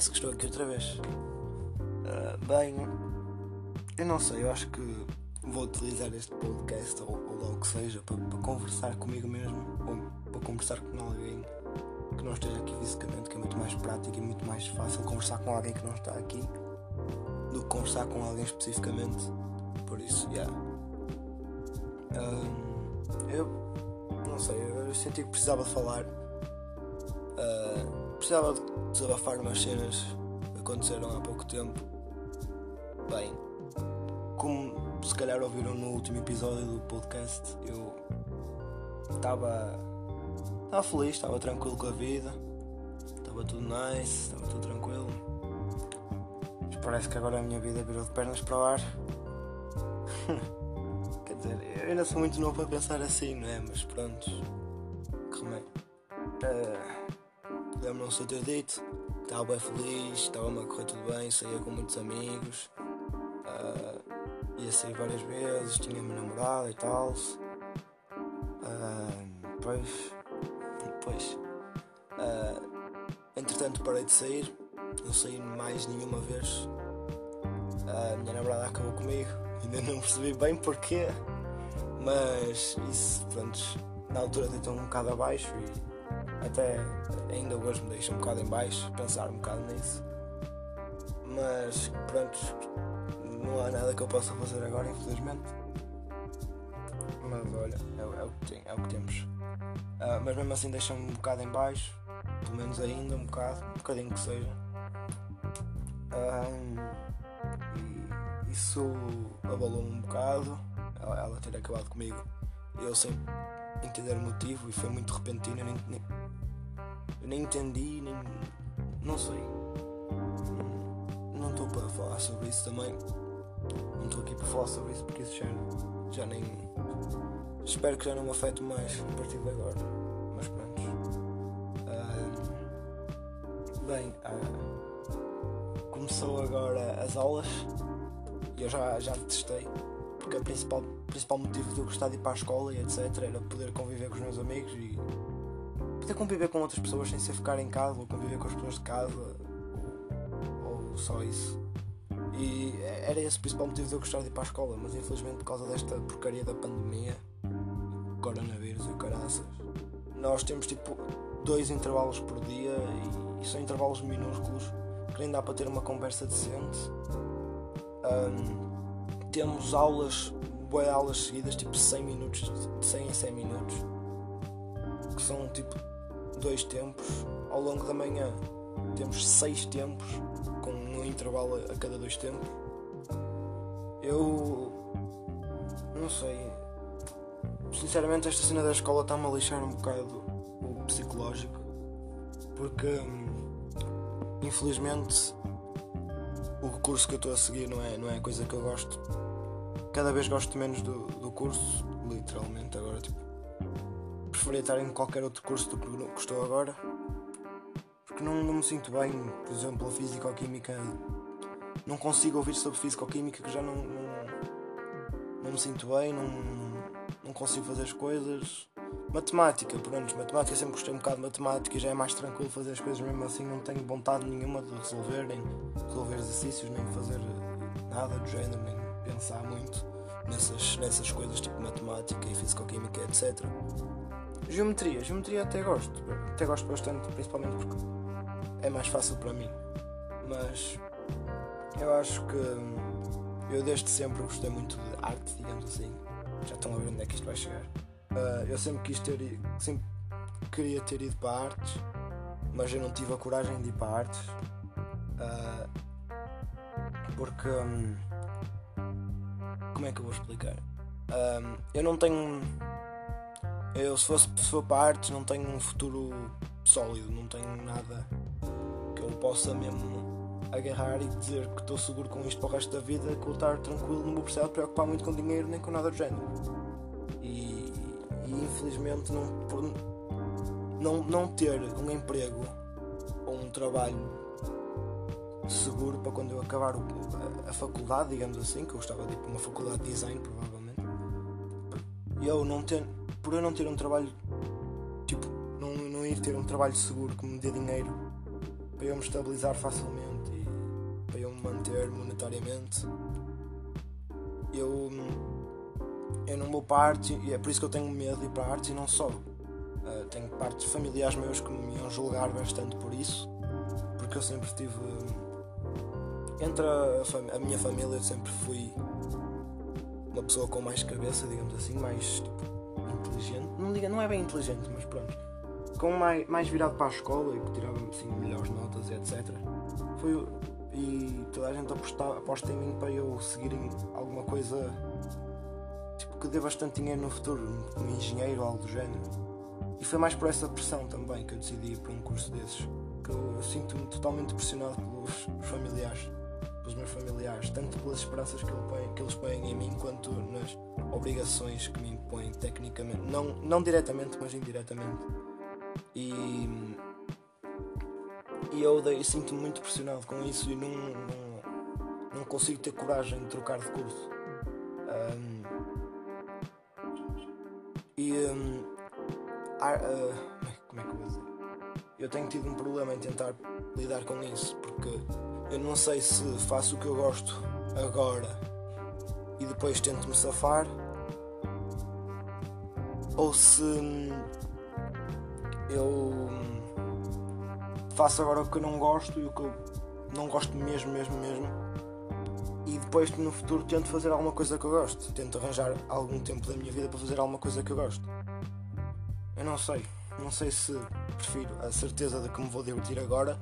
parece que estou aqui outra vez. Uh, bem, eu não sei, eu acho que vou utilizar este podcast ou, ou logo que seja para, para, conversar comigo mesmo ou para conversar com alguém que não esteja aqui fisicamente, que é muito mais prático e muito mais fácil conversar com alguém que não está aqui do que conversar com alguém especificamente. Por isso, yeah. Um, eu não sei, eu senti que precisava falar. Uh, precisava de desabafar umas cenas que aconteceram há pouco tempo. Bem, como se calhar ouviram no último episódio do podcast, eu estava estava feliz, estava tranquilo com a vida, estava tudo nice, estava tudo tranquilo. Mas parece que agora a minha vida virou de pernas para o ar. Quer dizer, eu ainda sou muito novo para pensar assim, não é? Mas pronto, que remédio. Uh, Lembro-me de ter dito estava bem feliz, estava-me a correr tudo bem, saía com muitos amigos, uh, ia sair várias vezes, tinha minha namorada e tal. Uh, pois, pois. Uh, entretanto parei de sair, não saí mais nenhuma vez. A minha namorada acabou comigo, ainda não percebi bem porquê, mas isso, pronto, na altura deitou um bocado abaixo e até ainda hoje me deixa um bocado em baixo pensar um bocado nisso. Mas pronto, não há nada que eu possa fazer agora, infelizmente. Mas olha, é, é o, que tem, é o que temos. Uh, mas mesmo assim deixa-me um bocado em baixo, pelo menos ainda um bocado, um bocadinho que seja. Uh, e isso abalou-me um bocado, ela, ela ter acabado comigo. Eu sem entender o motivo e foi muito repentino, nem, nem, nem entendi, nem. não sei. Não estou para falar sobre isso também. Não estou aqui para falar sobre isso porque isso já, já nem. Espero que já não me afete mais a partir de agora. Mas pronto. Uh, bem, uh, começou agora as aulas e eu já, já testei porque o principal, principal motivo de eu gostar de ir para a escola e etc era poder conviver com os meus amigos e poder conviver com outras pessoas sem ser ficar em casa ou conviver com as pessoas de casa ou, ou só isso. E era esse o principal motivo de eu gostar de ir para a escola, mas infelizmente por causa desta porcaria da pandemia, coronavírus e caraças, nós temos tipo dois intervalos por dia e, e são intervalos minúsculos que nem dá para ter uma conversa decente. Um, temos aulas, boas aulas seguidas, tipo 100 minutos, de 100 em 100 minutos, que são tipo dois tempos. Ao longo da manhã temos seis tempos, com um intervalo a cada dois tempos. Eu não sei. Sinceramente esta cena da escola está-me a lixar um bocado o psicológico. Porque hum, infelizmente o curso que eu estou a seguir não é, não é a coisa que eu gosto. Cada vez gosto menos do, do curso, literalmente. Agora, tipo, preferia estar em qualquer outro curso do que estou agora. Porque não, não me sinto bem, por exemplo, a física ou a química. Não consigo ouvir sobre física ou química que já não, não, não me sinto bem, não, não consigo fazer as coisas. Matemática, pronto, matemática sempre gostei um bocado de matemática e já é mais tranquilo fazer as coisas mesmo assim, não tenho vontade nenhuma de resolver, nem resolver exercícios, nem fazer nada do género, nem pensar muito nessas, nessas coisas tipo matemática e físico-química, etc. Geometria, geometria até gosto, até gosto bastante, principalmente porque é mais fácil para mim. Mas eu acho que eu desde sempre gostei muito de arte, digamos assim. Já estão a ver onde é que isto vai chegar. Uh, eu sempre quis ter sempre queria ter ido para artes, mas eu não tive a coragem de ir para artes. Uh, porque um, como é que eu vou explicar? Um, eu não tenho. Eu se fosse se for para artes não tenho um futuro sólido, não tenho nada que eu possa mesmo agarrar e dizer que estou seguro com isto para o resto da vida, que vou estar tranquilo, não vou precisar preocupar muito com dinheiro nem com nada do género. E, e infelizmente não, por não, não ter um emprego ou um trabalho seguro para quando eu acabar o, a, a, faculdade, digamos assim, que eu estava tipo uma faculdade de design provavelmente. Eu não ter, por eu não ter um trabalho, tipo, não, não ir ter um trabalho seguro que me dê dinheiro, para eu me estabilizar facilmente e para eu me manter monetariamente, eu, eu não vou para a arte e é por isso que eu tenho medo de ir para a arte e não só. Uh, tenho partes familiares meus que me iam julgar bastante por isso, porque eu sempre tive. Entre a, a minha família, eu sempre fui uma pessoa com mais cabeça, digamos assim, mais tipo, inteligente. Não, diga, não é bem inteligente, mas pronto. Com mais, mais virado para a escola e que tirava assim, melhores notas etc. Foi, e toda a gente aposta, aposta em mim para eu seguir em alguma coisa tipo, que dê bastante dinheiro no futuro, como engenheiro ou algo do género. E foi mais por essa pressão também que eu decidi ir para um curso desses. Que eu, eu sinto-me totalmente pressionado pelos familiares pelos meus familiares, tanto pelas esperanças que, que eles põem em mim, quanto nas obrigações que me impõem tecnicamente, não, não diretamente, mas indiretamente. E, e eu, eu sinto-me muito pressionado com isso e não, não, não, consigo ter coragem de trocar de curso. Um, e um, uh, como é que eu vou dizer? Eu tenho tido um problema em tentar lidar com isso, porque eu não sei se faço o que eu gosto agora e depois tento me safar. Ou se eu faço agora o que eu não gosto e o que eu não gosto mesmo, mesmo, mesmo. E depois no futuro tento fazer alguma coisa que eu gosto, tento arranjar algum tempo da minha vida para fazer alguma coisa que eu gosto. Eu não sei, não sei se prefiro a certeza de que me vou divertir agora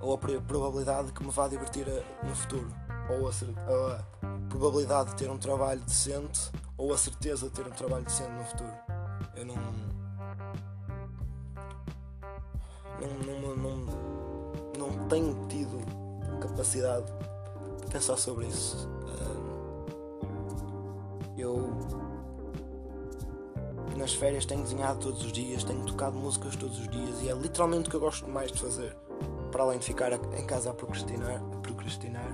ou a probabilidade de que me vá divertir eh, no futuro, ou a, a probabilidade de ter um trabalho decente, ou a certeza de ter um trabalho decente no futuro. Eu não. Não, não, não, não tenho tido capacidade de pensar sobre isso. Eu nas férias tenho desenhado todos os dias, tenho tocado músicas todos os dias e é literalmente o que eu gosto mais de fazer para além de ficar em casa a procrastinar, a procrastinar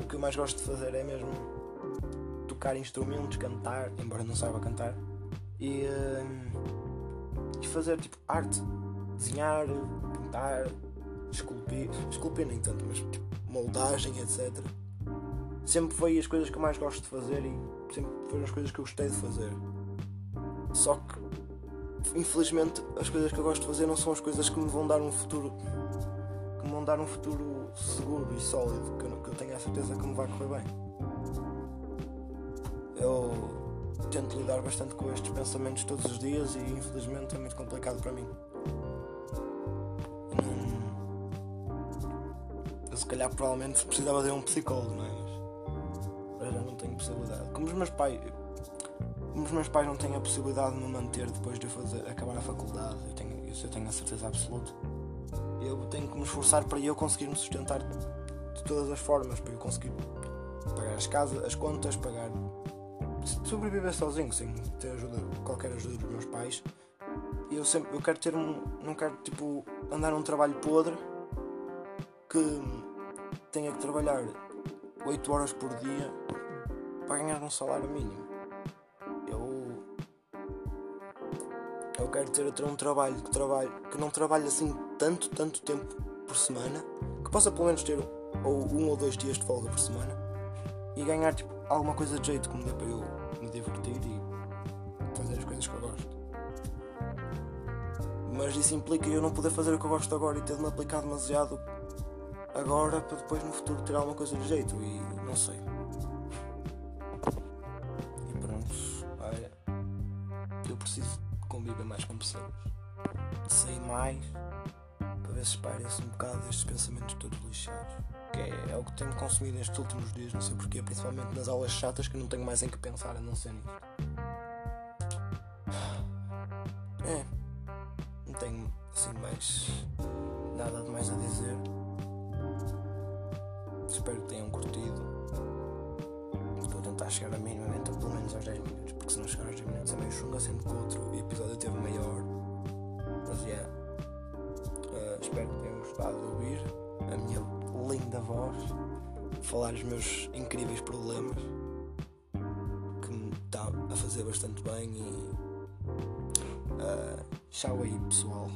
o que eu mais gosto de fazer é mesmo tocar instrumentos, cantar, embora não saiba cantar, e, uh, e fazer tipo arte, desenhar, pintar, esculpir, esculpir nem tanto, mas tipo, moldagem, etc. Sempre foi as coisas que eu mais gosto de fazer e sempre foram as coisas que eu gostei de fazer. Só que infelizmente as coisas que eu gosto de fazer não são as coisas que me vão dar um futuro que me vão dar um futuro seguro e sólido, que eu, eu tenho a certeza que me vai correr bem. Eu tento lidar bastante com estes pensamentos todos os dias e infelizmente é muito complicado para mim. Eu se calhar provavelmente precisava de um psicólogo, não é? Mas já não tenho possibilidade. Como os meus pais. Como os meus pais não têm a possibilidade de me manter depois de eu fazer, acabar a faculdade, eu tenho, isso eu tenho a certeza absoluta eu tenho que me esforçar para eu conseguir me sustentar de todas as formas, para eu conseguir pagar as casas, as contas, pagar. sobreviver sozinho, sem ter ajuda, qualquer ajuda dos meus pais. Eu sempre eu quero ter um. não quero tipo andar num trabalho podre que tenha que trabalhar 8 horas por dia para ganhar um salário mínimo. Quero ter, ter um trabalho que, trabalho, que não trabalhe assim tanto, tanto tempo por semana que possa pelo menos ter ou um ou dois dias de folga por semana e ganhar tipo, alguma coisa de jeito que me dê para eu me divertir e fazer as coisas que eu gosto. Mas isso implica eu não poder fazer o que eu gosto agora e ter de me aplicar demasiado agora para depois no futuro ter alguma coisa de jeito e não sei. E pronto, olha, eu preciso conviver mais com pessoas, de mais ver se espalha-se um bocado destes pensamentos todos lixados. Que é, é o que tenho consumido nestes últimos dias, não sei porquê, principalmente nas aulas chatas que não tenho mais em que pensar a não ser nisto. É, não tenho assim mais nada de mais a dizer. Espero que tenham curtido. Chegar a minimamente, pelo menos aos 10 minutos, porque se não chegar aos 10 minutos é meio chunga, sendo que o outro episódio teve maior. Mas é. Yeah espero que tenham gostado de ouvir a minha linda voz, falar os meus incríveis problemas, que me está a fazer bastante bem e uh, tchau aí pessoal.